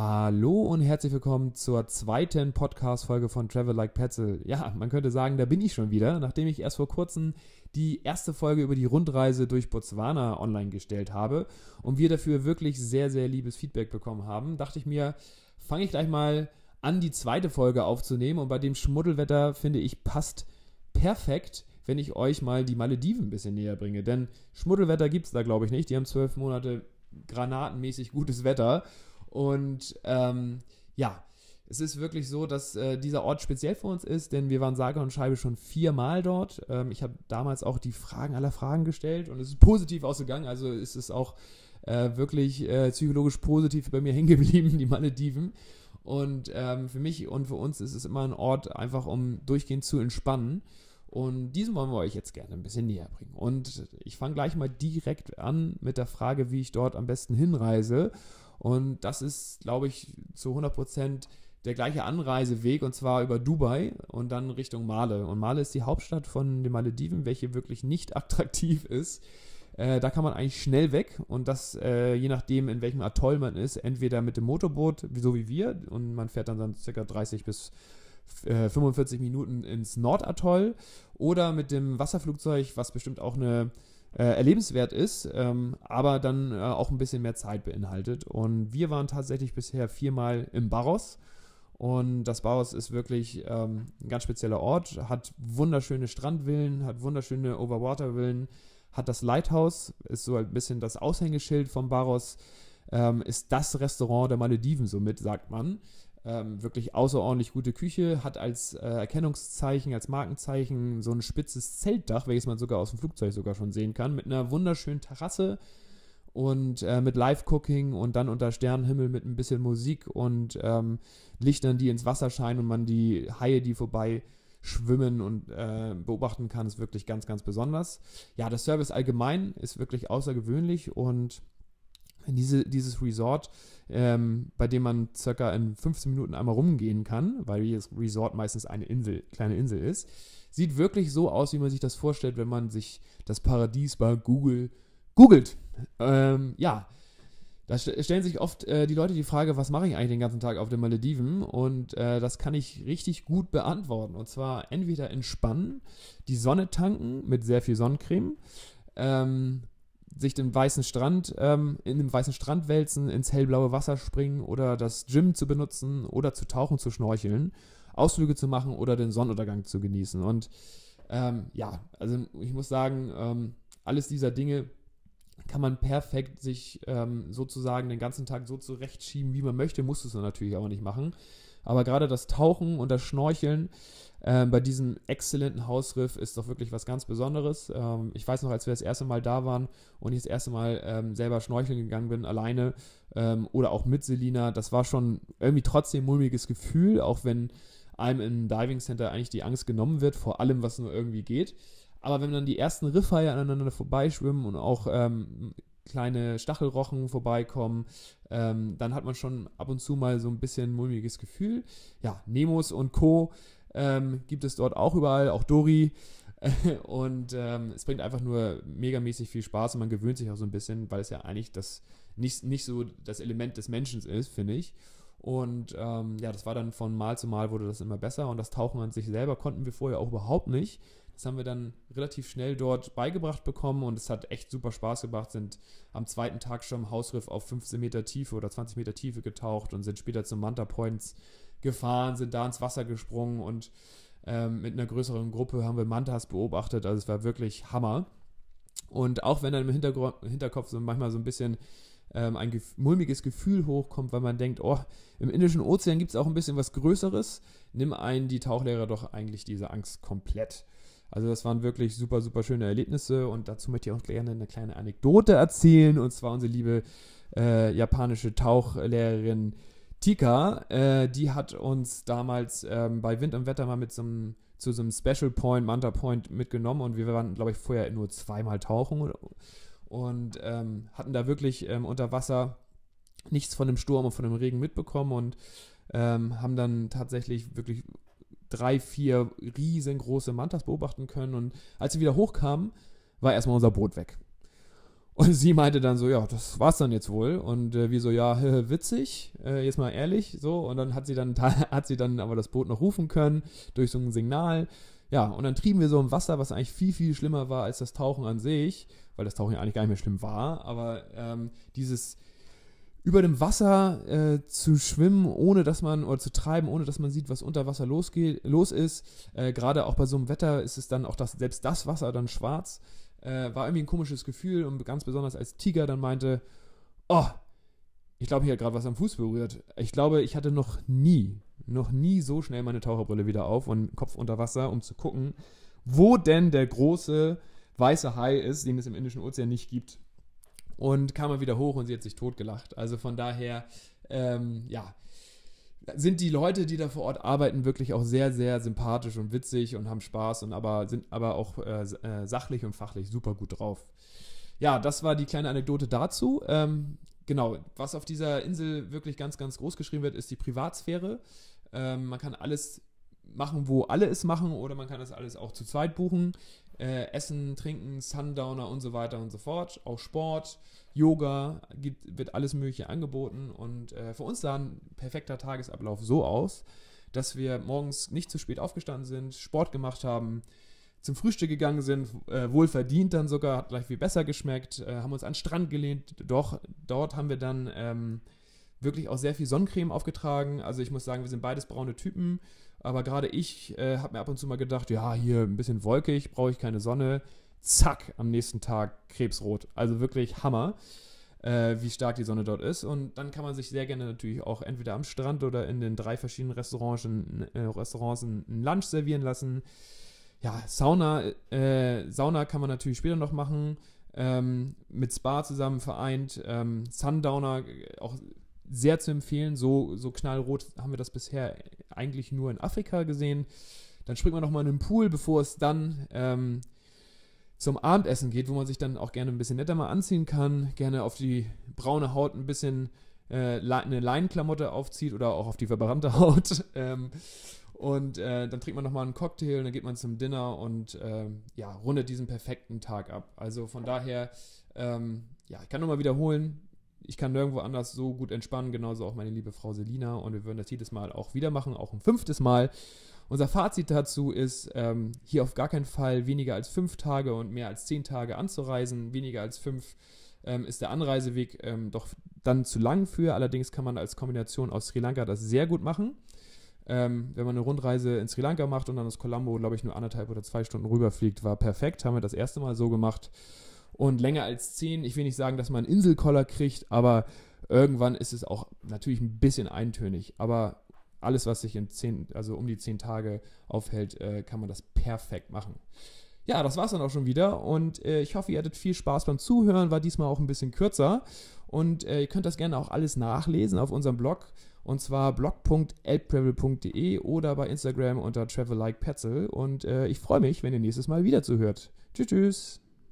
Hallo und herzlich willkommen zur zweiten Podcast-Folge von Travel Like Petzl. Ja, man könnte sagen, da bin ich schon wieder, nachdem ich erst vor kurzem die erste Folge über die Rundreise durch Botswana online gestellt habe und wir dafür wirklich sehr, sehr liebes Feedback bekommen haben, dachte ich mir, fange ich gleich mal an, die zweite Folge aufzunehmen und bei dem Schmuddelwetter, finde ich, passt perfekt, wenn ich euch mal die Malediven ein bisschen näher bringe. Denn Schmuddelwetter gibt es da, glaube ich, nicht. Die haben zwölf Monate granatenmäßig gutes Wetter und ähm, ja, es ist wirklich so, dass äh, dieser Ort speziell für uns ist, denn wir waren sage und schreibe schon viermal dort. Ähm, ich habe damals auch die Fragen aller Fragen gestellt und es ist positiv ausgegangen. Also ist es auch äh, wirklich äh, psychologisch positiv bei mir hängen geblieben, die Malediven. Und ähm, für mich und für uns ist es immer ein Ort, einfach um durchgehend zu entspannen. Und diesen wollen wir euch jetzt gerne ein bisschen näher bringen. Und ich fange gleich mal direkt an mit der Frage, wie ich dort am besten hinreise. Und das ist, glaube ich, zu 100 Prozent der gleiche Anreiseweg und zwar über Dubai und dann Richtung Male. Und Male ist die Hauptstadt von den Malediven, welche wirklich nicht attraktiv ist. Äh, da kann man eigentlich schnell weg und das äh, je nachdem, in welchem Atoll man ist, entweder mit dem Motorboot, so wie wir, und man fährt dann, dann circa 30 bis äh, 45 Minuten ins Nordatoll oder mit dem Wasserflugzeug, was bestimmt auch eine äh, erlebenswert ist, ähm, aber dann äh, auch ein bisschen mehr Zeit beinhaltet. Und wir waren tatsächlich bisher viermal im Barros. Und das Barros ist wirklich ähm, ein ganz spezieller Ort, hat wunderschöne Strandvillen, hat wunderschöne Overwater-Villen, hat das Lighthouse, ist so ein bisschen das Aushängeschild vom Barros, ähm, ist das Restaurant der Malediven somit, sagt man. Ähm, wirklich außerordentlich gute Küche, hat als äh, Erkennungszeichen, als Markenzeichen so ein spitzes Zeltdach, welches man sogar aus dem Flugzeug sogar schon sehen kann, mit einer wunderschönen Terrasse und äh, mit Live-Cooking und dann unter Sternenhimmel mit ein bisschen Musik und ähm, Lichtern, die ins Wasser scheinen und man die Haie, die vorbei schwimmen und äh, beobachten kann, ist wirklich ganz, ganz besonders. Ja, der Service allgemein ist wirklich außergewöhnlich und diese, dieses Resort, ähm, bei dem man circa in 15 Minuten einmal rumgehen kann, weil jedes Resort meistens eine Insel, kleine Insel ist, sieht wirklich so aus, wie man sich das vorstellt, wenn man sich das Paradies bei Google googelt. Ähm, ja, da stellen sich oft äh, die Leute die Frage, was mache ich eigentlich den ganzen Tag auf den Malediven? Und äh, das kann ich richtig gut beantworten. Und zwar entweder entspannen, die Sonne tanken mit sehr viel Sonnencreme, ähm, sich den weißen Strand, ähm, in dem weißen Strand wälzen, ins hellblaue Wasser springen oder das Gym zu benutzen oder zu tauchen, zu schnorcheln, Ausflüge zu machen oder den Sonnenuntergang zu genießen. Und ähm, ja, also ich muss sagen, ähm, alles dieser Dinge kann man perfekt sich ähm, sozusagen den ganzen Tag so zurechtschieben, wie man möchte, musst du es natürlich auch nicht machen. Aber gerade das Tauchen und das Schnorcheln ähm, bei diesem exzellenten Hausriff ist doch wirklich was ganz Besonderes. Ähm, ich weiß noch, als wir das erste Mal da waren und ich das erste Mal ähm, selber schnorcheln gegangen bin, alleine ähm, oder auch mit Selina, das war schon irgendwie trotzdem ein mulmiges Gefühl, auch wenn einem im Diving Center eigentlich die Angst genommen wird, vor allem, was nur irgendwie geht. Aber wenn dann die ersten Riffhaie aneinander vorbeischwimmen und auch ähm, kleine Stachelrochen vorbeikommen, ähm, dann hat man schon ab und zu mal so ein bisschen mulmiges Gefühl. Ja, Nemos und Co. Ähm, gibt es dort auch überall, auch Dori. und ähm, es bringt einfach nur megamäßig viel Spaß und man gewöhnt sich auch so ein bisschen, weil es ja eigentlich das nicht, nicht so das Element des Menschen ist, finde ich. Und ähm, ja, das war dann von Mal zu Mal wurde das immer besser und das Tauchen an sich selber konnten wir vorher auch überhaupt nicht. Das haben wir dann relativ schnell dort beigebracht bekommen und es hat echt super Spaß gemacht. Sind am zweiten Tag schon im Hausriff auf 15 Meter Tiefe oder 20 Meter Tiefe getaucht und sind später zum Manta Points gefahren, sind da ins Wasser gesprungen und ähm, mit einer größeren Gruppe haben wir Mantas beobachtet. Also es war wirklich Hammer. Und auch wenn dann im Hinterkopf so manchmal so ein bisschen ähm, ein gef mulmiges Gefühl hochkommt, weil man denkt, oh, im Indischen Ozean gibt es auch ein bisschen was Größeres, nimm einen die Tauchlehrer doch eigentlich diese Angst komplett. Also das waren wirklich super, super schöne Erlebnisse und dazu möchte ich auch gerne eine kleine Anekdote erzählen. Und zwar unsere liebe äh, japanische Tauchlehrerin Tika, äh, die hat uns damals ähm, bei Wind und Wetter mal mit so einem zu so einem Special Point, Manta Point mitgenommen und wir waren, glaube ich, vorher nur zweimal tauchen und ähm, hatten da wirklich ähm, unter Wasser nichts von dem Sturm und von dem Regen mitbekommen und ähm, haben dann tatsächlich wirklich drei, vier riesengroße Mantas beobachten können und als sie wieder hochkamen, war erstmal unser Boot weg. Und sie meinte dann so, ja, das war's dann jetzt wohl. Und äh, wir so, ja, witzig, äh, jetzt mal ehrlich, so. Und dann hat sie dann hat sie dann aber das Boot noch rufen können durch so ein Signal. Ja, und dann trieben wir so im Wasser, was eigentlich viel, viel schlimmer war als das Tauchen an sich, weil das Tauchen ja eigentlich gar nicht mehr schlimm war. Aber ähm, dieses über dem Wasser äh, zu schwimmen, ohne dass man, oder zu treiben, ohne dass man sieht, was unter Wasser losgeht, los ist. Äh, Gerade auch bei so einem Wetter ist es dann auch das, selbst das Wasser dann schwarz. Äh, war irgendwie ein komisches Gefühl und ganz besonders als Tiger dann meinte, oh, ich glaube, hier hat gerade was am Fuß berührt. Ich glaube, ich hatte noch nie, noch nie so schnell meine Taucherbrille wieder auf und Kopf unter Wasser, um zu gucken, wo denn der große weiße Hai ist, den es im Indischen Ozean nicht gibt und kam er wieder hoch und sie hat sich totgelacht. Also von daher, ähm, ja, sind die Leute, die da vor Ort arbeiten, wirklich auch sehr, sehr sympathisch und witzig und haben Spaß und aber sind aber auch äh, äh, sachlich und fachlich super gut drauf. Ja, das war die kleine Anekdote dazu. Ähm, genau, was auf dieser Insel wirklich ganz, ganz groß geschrieben wird, ist die Privatsphäre. Ähm, man kann alles machen, wo alle es machen, oder man kann das alles auch zu zweit buchen äh, Essen, Trinken, Sundowner und so weiter und so fort. Auch Sport, Yoga, gibt, wird alles Mögliche angeboten. Und äh, für uns sah ein perfekter Tagesablauf so aus, dass wir morgens nicht zu spät aufgestanden sind, Sport gemacht haben, zum Frühstück gegangen sind, äh, wohl verdient dann sogar, hat gleich viel besser geschmeckt, äh, haben uns an den Strand gelehnt. Doch dort haben wir dann ähm, wirklich auch sehr viel Sonnencreme aufgetragen. Also ich muss sagen, wir sind beides braune Typen. Aber gerade ich äh, habe mir ab und zu mal gedacht, ja, hier ein bisschen wolkig, brauche ich keine Sonne. Zack, am nächsten Tag krebsrot. Also wirklich Hammer, äh, wie stark die Sonne dort ist. Und dann kann man sich sehr gerne natürlich auch entweder am Strand oder in den drei verschiedenen Restaurants, äh, Restaurants einen Lunch servieren lassen. Ja, Sauna, äh, Sauna kann man natürlich später noch machen. Ähm, mit Spa zusammen vereint. Ähm, Sundowner, auch sehr zu empfehlen. So, so knallrot haben wir das bisher eigentlich nur in Afrika gesehen. Dann springt man nochmal in den Pool, bevor es dann ähm, zum Abendessen geht, wo man sich dann auch gerne ein bisschen netter mal anziehen kann, gerne auf die braune Haut ein bisschen äh, eine Leinenklamotte aufzieht oder auch auf die verbrannte Haut. ähm, und äh, dann trinkt man nochmal einen Cocktail und dann geht man zum Dinner und äh, ja, rundet diesen perfekten Tag ab. Also von daher, ähm, ja, ich kann nur mal wiederholen, ich kann nirgendwo anders so gut entspannen, genauso auch meine liebe Frau Selina. Und wir würden das jedes Mal auch wieder machen, auch ein fünftes Mal. Unser Fazit dazu ist, ähm, hier auf gar keinen Fall weniger als fünf Tage und mehr als zehn Tage anzureisen. Weniger als fünf ähm, ist der Anreiseweg ähm, doch dann zu lang für. Allerdings kann man als Kombination aus Sri Lanka das sehr gut machen. Ähm, wenn man eine Rundreise in Sri Lanka macht und dann aus Colombo, glaube ich, nur anderthalb oder zwei Stunden rüberfliegt, war perfekt. Haben wir das erste Mal so gemacht. Und länger als 10, ich will nicht sagen, dass man einen Inselkoller kriegt, aber irgendwann ist es auch natürlich ein bisschen eintönig. Aber alles, was sich in 10, also um die 10 Tage aufhält, äh, kann man das perfekt machen. Ja, das war's dann auch schon wieder und äh, ich hoffe, ihr hattet viel Spaß beim Zuhören, war diesmal auch ein bisschen kürzer und äh, ihr könnt das gerne auch alles nachlesen auf unserem Blog und zwar blog.elbtravel.de oder bei Instagram unter travel like Petzel und äh, ich freue mich, wenn ihr nächstes Mal wieder zuhört. Tschüss, tschüss.